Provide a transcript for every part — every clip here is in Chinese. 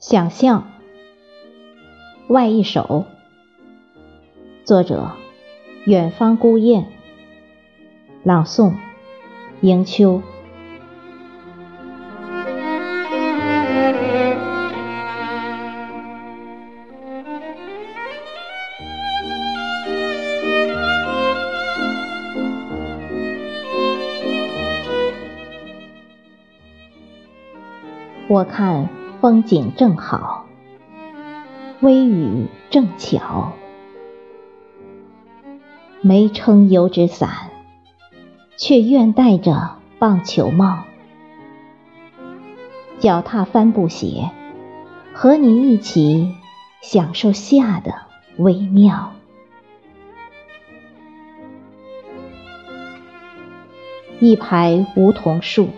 想象，外一首。作者：远方孤雁。朗诵：迎秋。我看。风景正好，微雨正巧，没撑油纸伞，却愿戴着棒球帽，脚踏帆布鞋，和你一起享受夏的微妙。一排梧桐树，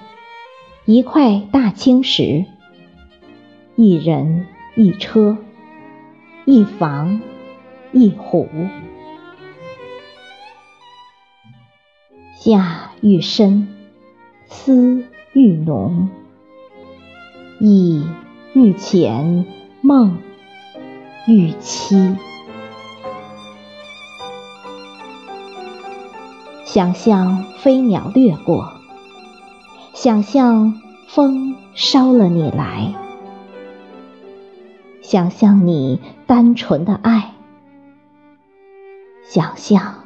一块大青石。一人一车，一房一虎，夏愈深，思愈浓，意愈浅，梦愈凄。想象飞鸟掠过，想象风捎了你来。想象你单纯的爱，想象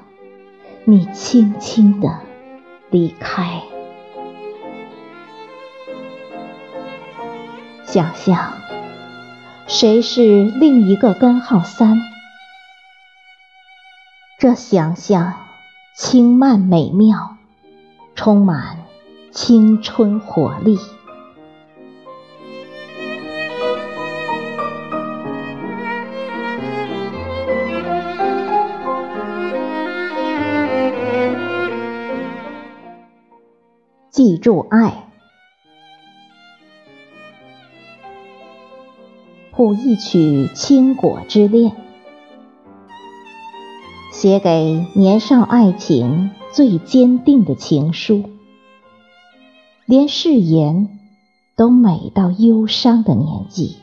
你轻轻的离开，想象谁是另一个根号三？这想象轻慢美妙，充满青春活力。记住爱，谱一曲倾国之恋，写给年少爱情最坚定的情书，连誓言都美到忧伤的年纪。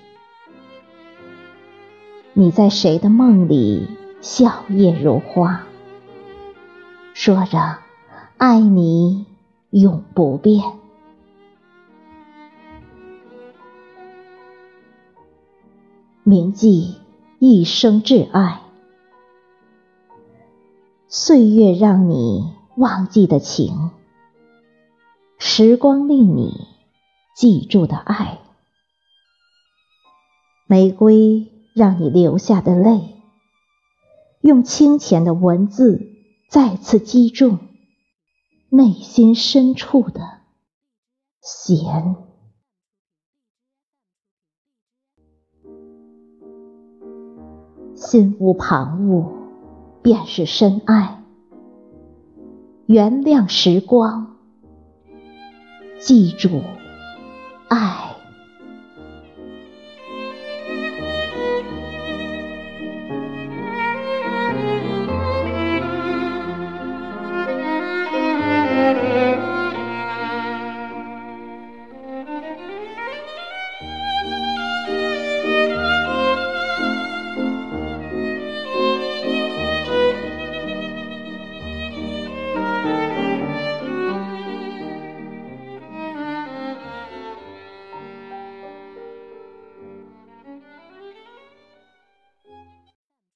你在谁的梦里笑靥如花，说着爱你。永不变，铭记一生挚爱，岁月让你忘记的情，时光令你记住的爱，玫瑰让你流下的泪，用清浅的文字再次击中。内心深处的弦，心无旁骛便是深爱。原谅时光，记住爱。